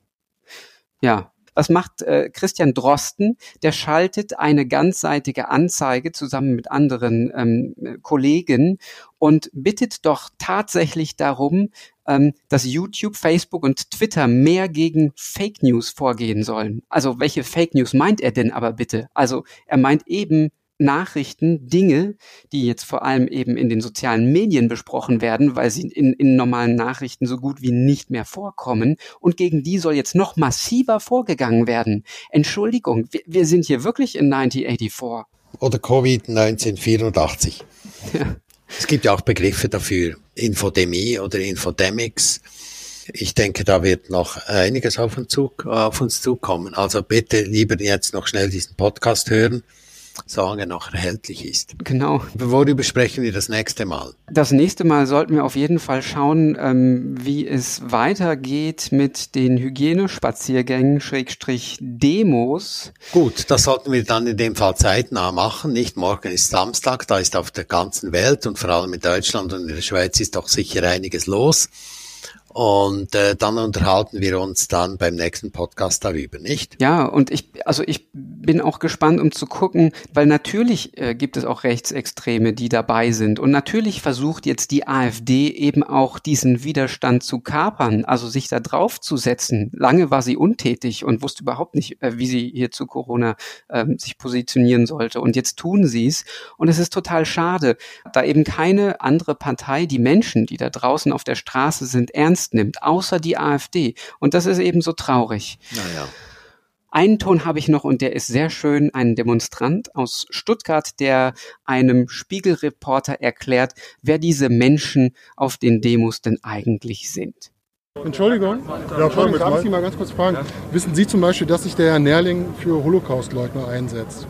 Speaker 1: Ja, was macht äh, Christian Drosten? Der schaltet eine ganzseitige Anzeige zusammen mit anderen ähm, Kollegen und bittet doch tatsächlich darum, ähm, dass YouTube, Facebook und Twitter mehr gegen Fake News vorgehen sollen. Also welche Fake News meint er denn aber bitte? Also er meint eben Nachrichten Dinge, die jetzt vor allem eben in den sozialen Medien besprochen werden, weil sie in, in normalen Nachrichten so gut wie nicht mehr vorkommen. Und gegen die soll jetzt noch massiver vorgegangen werden. Entschuldigung, wir, wir sind hier wirklich in 1984.
Speaker 2: Oder Covid-1984. Ja. Es gibt ja auch Begriffe dafür. Infodemie oder Infodemics. Ich denke, da wird noch einiges auf uns, zu, auf uns zukommen. Also bitte lieber jetzt noch schnell diesen Podcast hören er noch erhältlich ist.
Speaker 1: Genau.
Speaker 2: Worüber sprechen wir das nächste Mal?
Speaker 1: Das nächste Mal sollten wir auf jeden Fall schauen, ähm, wie es weitergeht mit den Hygienespaziergängen, Schrägstrich Demos.
Speaker 2: Gut, das sollten wir dann in dem Fall zeitnah machen. Nicht morgen ist Samstag, da ist auf der ganzen Welt und vor allem in Deutschland und in der Schweiz ist doch sicher einiges los. Und äh, dann unterhalten wir uns dann beim nächsten Podcast darüber, nicht?
Speaker 1: Ja, und ich, also ich bin auch gespannt, um zu gucken, weil natürlich äh, gibt es auch Rechtsextreme, die dabei sind. Und natürlich versucht jetzt die AfD eben auch diesen Widerstand zu kapern, also sich da drauf zu setzen. Lange war sie untätig und wusste überhaupt nicht, äh, wie sie hier zu Corona äh, sich positionieren sollte. Und jetzt tun sie es. Und es ist total schade, da eben keine andere Partei die Menschen, die da draußen auf der Straße sind, ernst ernst nimmt, außer die AfD. Und das ist eben so traurig.
Speaker 2: Naja.
Speaker 1: Einen Ton habe ich noch und der ist sehr schön. Ein Demonstrant aus Stuttgart, der einem Spiegelreporter erklärt, wer diese Menschen auf den Demos denn eigentlich sind.
Speaker 9: Entschuldigung, ja, Entschuldigung darf ich Sie mal ganz kurz fragen? Wissen Sie zum Beispiel, dass sich der Herr Nährling für Holocaustleugner einsetzt?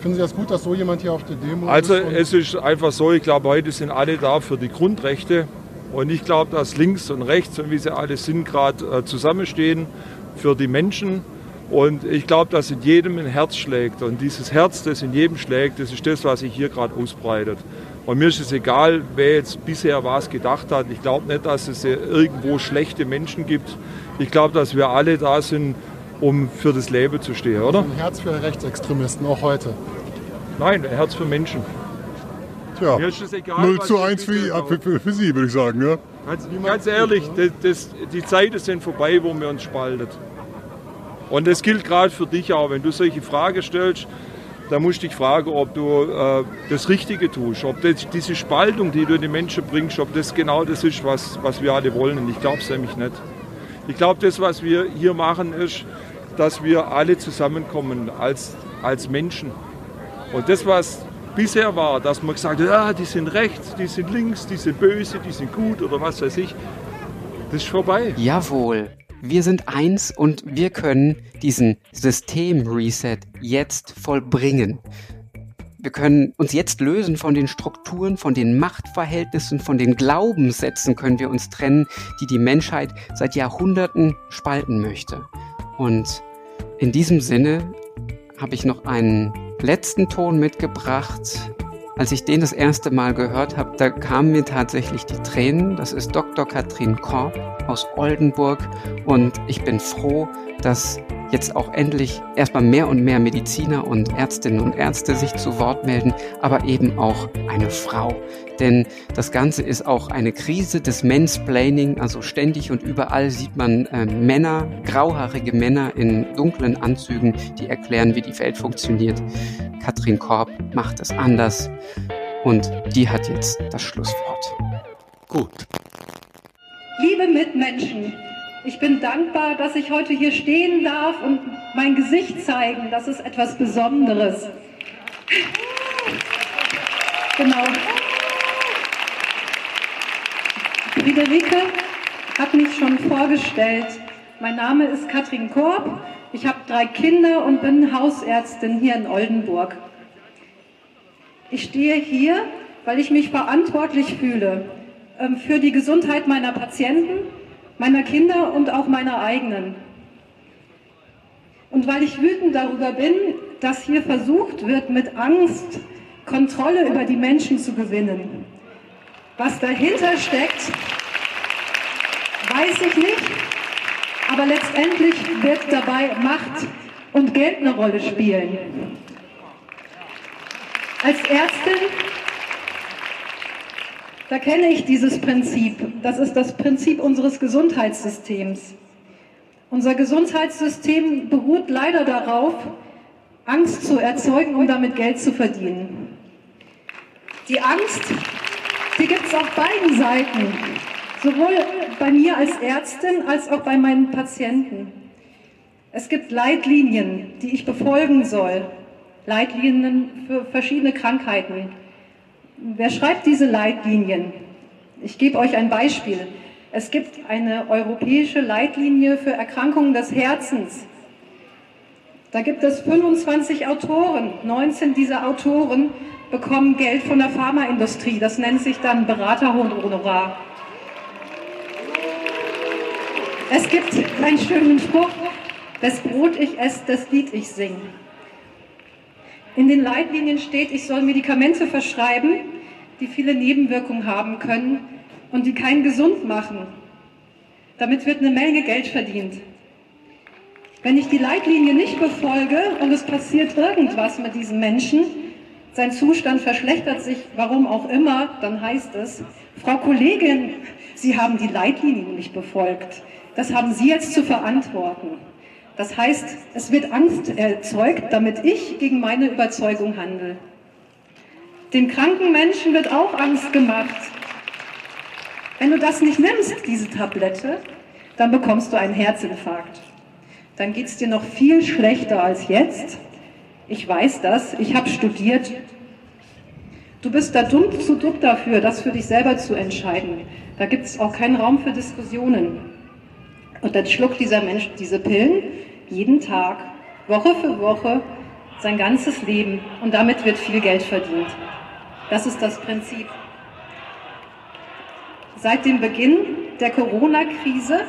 Speaker 9: Finden Sie das gut, dass so jemand hier auf der Demo
Speaker 10: also ist? Also es ist einfach so, ich glaube, heute sind alle da für die Grundrechte und ich glaube, dass links und rechts und wie sie alle sind, gerade äh, zusammenstehen für die Menschen. Und ich glaube, dass in jedem ein Herz schlägt. Und dieses Herz, das in jedem schlägt, das ist das, was sich hier gerade ausbreitet. Und mir ist es egal, wer jetzt bisher was gedacht hat. Ich glaube nicht, dass es irgendwo schlechte Menschen gibt. Ich glaube, dass wir alle da sind, um für das Leben zu stehen, oder?
Speaker 9: Ein Herz für Rechtsextremisten, auch heute.
Speaker 10: Nein, ein Herz für Menschen.
Speaker 9: Tja, Mir ist es egal, 0 zu 1 für, für, für, Sie, würde ich sagen. Ja?
Speaker 10: Ganz, ganz ehrlich, das, das, die Zeiten sind vorbei, wo wir uns spaltet. Und das gilt gerade für dich auch. Wenn du solche Fragen stellst, da musst du dich fragen, ob du äh, das Richtige tust. Ob das, diese Spaltung, die du in die Menschen bringst, ob das genau das ist, was, was wir alle wollen. Und ich glaube es nämlich nicht. Ich glaube, das, was wir hier machen, ist, dass wir alle zusammenkommen als, als Menschen. Und das, was bisher war, dass man gesagt hat, ja, die sind rechts, die sind links, die sind böse, die sind gut oder was weiß ich. Das ist vorbei.
Speaker 1: Jawohl. Wir sind eins und wir können diesen System-Reset jetzt vollbringen. Wir können uns jetzt lösen von den Strukturen, von den Machtverhältnissen, von den Glaubenssätzen können wir uns trennen, die die Menschheit seit Jahrhunderten spalten möchte. Und in diesem Sinne habe ich noch einen letzten Ton mitgebracht. Als ich den das erste Mal gehört habe, da kamen mir tatsächlich die Tränen. Das ist Dr. Katrin Korb aus Oldenburg und ich bin froh, dass jetzt auch endlich erstmal mehr und mehr Mediziner und Ärztinnen und Ärzte sich zu Wort melden, aber eben auch eine Frau. Denn das Ganze ist auch eine Krise des Mansplaining, also ständig und überall sieht man äh, Männer, grauhaarige Männer in dunklen Anzügen, die erklären, wie die Welt funktioniert. Katrin Korb macht es anders und die hat jetzt das Schlusswort.
Speaker 2: Gut.
Speaker 11: Liebe Mitmenschen, ich bin dankbar, dass ich heute hier stehen darf und mein Gesicht zeigen. Das ist etwas Besonderes. Genau. Friederike hat mich schon vorgestellt. Mein Name ist Katrin Korb. Ich habe drei Kinder und bin Hausärztin hier in Oldenburg. Ich stehe hier, weil ich mich verantwortlich fühle ähm, für die Gesundheit meiner Patienten meiner Kinder und auch meiner eigenen. Und weil ich wütend darüber bin, dass hier versucht wird, mit Angst Kontrolle über die Menschen zu gewinnen. Was dahinter steckt, weiß ich nicht, aber letztendlich wird dabei Macht und Geld eine Rolle spielen. Als Ärztin da kenne ich dieses Prinzip. Das ist das Prinzip unseres Gesundheitssystems. Unser Gesundheitssystem beruht leider darauf, Angst zu erzeugen, um damit Geld zu verdienen. Die Angst, die gibt es auf beiden Seiten, sowohl bei mir als Ärztin als auch bei meinen Patienten. Es gibt Leitlinien, die ich befolgen soll, Leitlinien für verschiedene Krankheiten. Wer schreibt diese Leitlinien? Ich gebe euch ein Beispiel. Es gibt eine europäische Leitlinie für Erkrankungen des Herzens. Da gibt es 25 Autoren. 19 dieser Autoren bekommen Geld von der Pharmaindustrie. Das nennt sich dann Beraterhonorar. Es gibt einen schönen Spruch, das Brot ich esse, das Lied ich sing. In den Leitlinien steht, ich soll Medikamente verschreiben, die viele Nebenwirkungen haben können und die keinen gesund machen. Damit wird eine Menge Geld verdient. Wenn ich die Leitlinie nicht befolge und es passiert irgendwas mit diesem Menschen, sein Zustand verschlechtert sich, warum auch immer, dann heißt es, Frau Kollegin, Sie haben die Leitlinien nicht befolgt. Das haben Sie jetzt zu verantworten. Das heißt, es wird Angst erzeugt, damit ich gegen meine Überzeugung handle. Den kranken Menschen wird auch Angst gemacht. Wenn du das nicht nimmst, diese Tablette, dann bekommst du einen Herzinfarkt. Dann geht es dir noch viel schlechter als jetzt. Ich weiß das, ich habe studiert. Du bist da dumm zu dumm dafür, das für dich selber zu entscheiden. Da gibt es auch keinen Raum für Diskussionen. Und dann schluckt dieser Mensch diese Pillen jeden Tag, Woche für Woche, sein ganzes Leben und damit wird viel Geld verdient. Das ist das Prinzip. Seit dem Beginn der Corona-Krise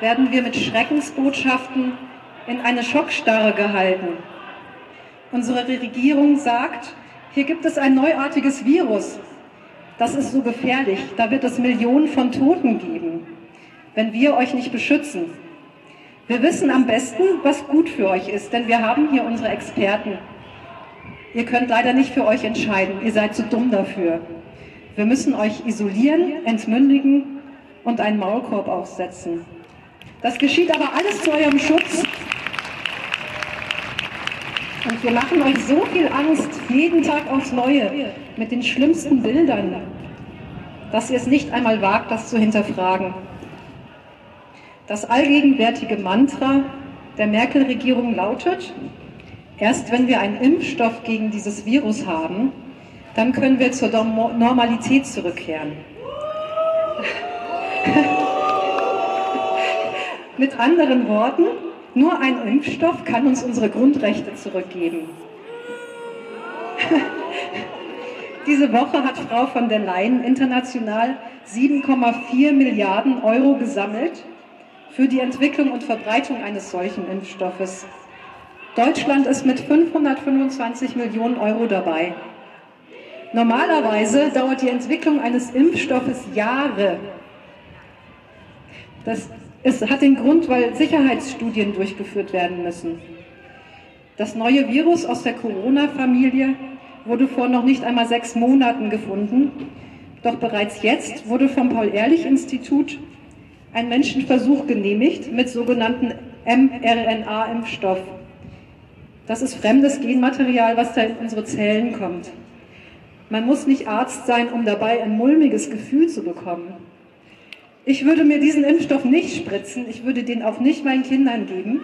Speaker 11: werden wir mit Schreckensbotschaften in eine Schockstarre gehalten. Unsere Regierung sagt, hier gibt es ein neuartiges Virus. Das ist so gefährlich. Da wird es Millionen von Toten geben wenn wir euch nicht beschützen. Wir wissen am besten, was gut für euch ist, denn wir haben hier unsere Experten. Ihr könnt leider nicht für euch entscheiden, ihr seid zu dumm dafür. Wir müssen euch isolieren, entmündigen und einen Maulkorb aufsetzen. Das geschieht aber alles zu eurem Schutz. Und wir machen euch so viel Angst, jeden Tag aufs Neue, mit den schlimmsten Bildern, dass ihr es nicht einmal wagt, das zu hinterfragen. Das allgegenwärtige Mantra der Merkel-Regierung lautet, erst wenn wir einen Impfstoff gegen dieses Virus haben, dann können wir zur Normalität zurückkehren. Mit anderen Worten, nur ein Impfstoff kann uns unsere Grundrechte zurückgeben. Diese Woche hat Frau von der Leyen international 7,4 Milliarden Euro gesammelt, für die Entwicklung und Verbreitung eines solchen Impfstoffes. Deutschland ist mit 525 Millionen Euro dabei. Normalerweise dauert die Entwicklung eines Impfstoffes Jahre. Das ist, hat den Grund, weil Sicherheitsstudien durchgeführt werden müssen. Das neue Virus aus der Corona-Familie wurde vor noch nicht einmal sechs Monaten gefunden, doch bereits jetzt wurde vom Paul-Ehrlich-Institut ein Menschenversuch genehmigt mit sogenannten mRNA-Impfstoff. Das ist fremdes Genmaterial, was da in unsere Zellen kommt. Man muss nicht Arzt sein, um dabei ein mulmiges Gefühl zu bekommen. Ich würde mir diesen Impfstoff nicht spritzen, ich würde den auch nicht meinen Kindern geben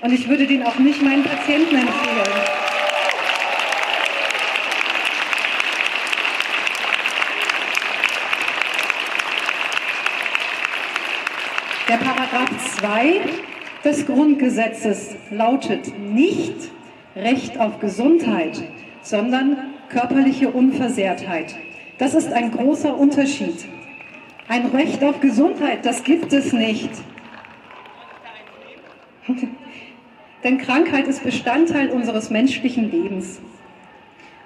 Speaker 11: und ich würde den auch nicht meinen Patienten empfehlen. Der Paragraph 2 des Grundgesetzes lautet nicht Recht auf Gesundheit, sondern körperliche Unversehrtheit. Das ist ein großer Unterschied. Ein Recht auf Gesundheit, das gibt es nicht. Denn Krankheit ist Bestandteil unseres menschlichen Lebens.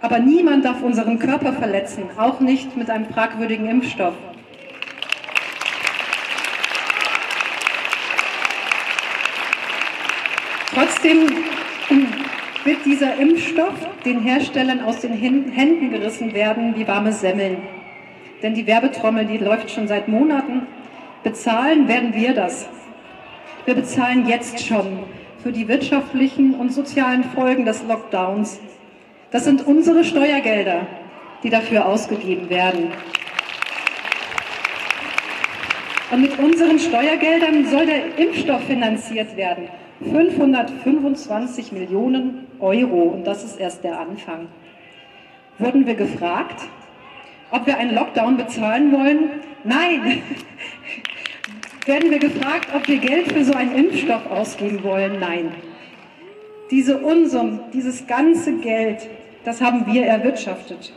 Speaker 11: Aber niemand darf unseren Körper verletzen, auch nicht mit einem fragwürdigen Impfstoff. Trotzdem wird dieser Impfstoff den Herstellern aus den Händen gerissen werden wie warme Semmeln. Denn die Werbetrommel, die läuft schon seit Monaten. Bezahlen werden wir das. Wir bezahlen jetzt schon für die wirtschaftlichen und sozialen Folgen des Lockdowns. Das sind unsere Steuergelder, die dafür ausgegeben werden. Und mit unseren Steuergeldern soll der Impfstoff finanziert werden. 525 Millionen Euro. Und das ist erst der Anfang. Wurden wir gefragt, ob wir einen Lockdown bezahlen wollen? Nein. Werden wir gefragt, ob wir Geld für so einen Impfstoff ausgeben wollen? Nein. Diese Unsummen, dieses ganze Geld, das haben wir erwirtschaftet.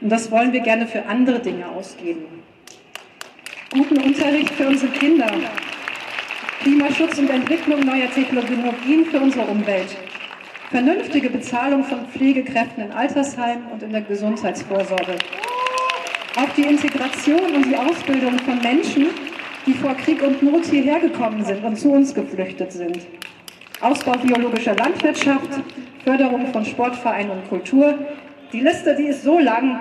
Speaker 11: Und das wollen wir gerne für andere Dinge ausgeben. Guten Unterricht für unsere Kinder, Klimaschutz und Entwicklung neuer Technologien für unsere Umwelt, vernünftige Bezahlung von Pflegekräften in Altersheimen und in der Gesundheitsvorsorge. Auch die Integration und die Ausbildung von Menschen, die vor Krieg und Not hierher gekommen sind und zu uns geflüchtet sind. Ausbau biologischer Landwirtschaft, Förderung von Sportvereinen und Kultur. Die Liste, die ist so lang,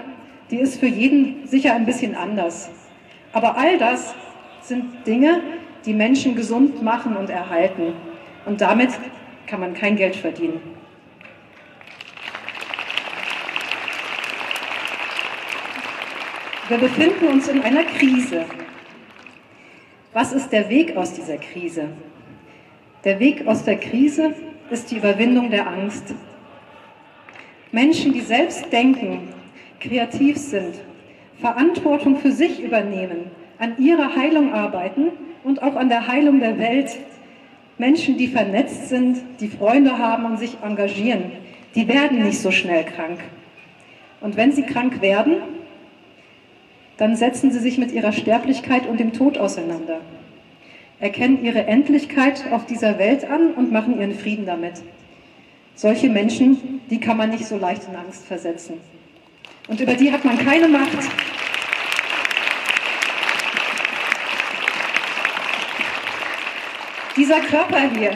Speaker 11: die ist für jeden sicher ein bisschen anders. Aber all das sind Dinge, die Menschen gesund machen und erhalten. Und damit kann man kein Geld verdienen. Wir befinden uns in einer Krise. Was ist der Weg aus dieser Krise? Der Weg aus der Krise ist die Überwindung der Angst. Menschen, die selbst denken, kreativ sind, Verantwortung für sich übernehmen, an ihrer Heilung arbeiten und auch an der Heilung der Welt. Menschen, die vernetzt sind, die Freunde haben und sich engagieren, die werden nicht so schnell krank. Und wenn sie krank werden, dann setzen sie sich mit ihrer Sterblichkeit und dem Tod auseinander, erkennen ihre Endlichkeit auf dieser Welt an und machen ihren Frieden damit. Solche Menschen, die kann man nicht so leicht in Angst versetzen. Und über die hat man keine Macht. Dieser Körper hier,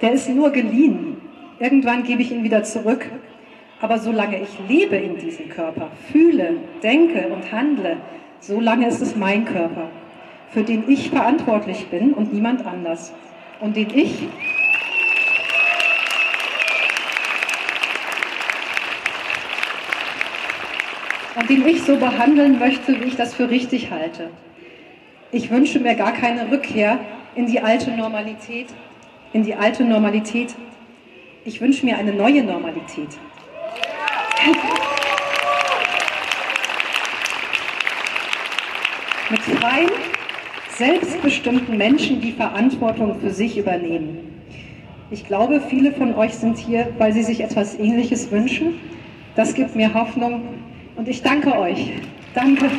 Speaker 11: der ist nur geliehen. Irgendwann gebe ich ihn wieder zurück. Aber solange ich lebe in diesem Körper, fühle, denke und handle, solange ist es mein Körper, für den ich verantwortlich bin und niemand anders. Und den ich und den ich so behandeln möchte, wie ich das für richtig halte. Ich wünsche mir gar keine Rückkehr in die alte Normalität, in die alte Normalität. Ich wünsche mir eine neue Normalität. Mit freien, selbstbestimmten Menschen, die Verantwortung für sich übernehmen. Ich glaube, viele von euch sind hier, weil sie sich etwas Ähnliches wünschen. Das gibt mir Hoffnung und ich danke euch. Danke.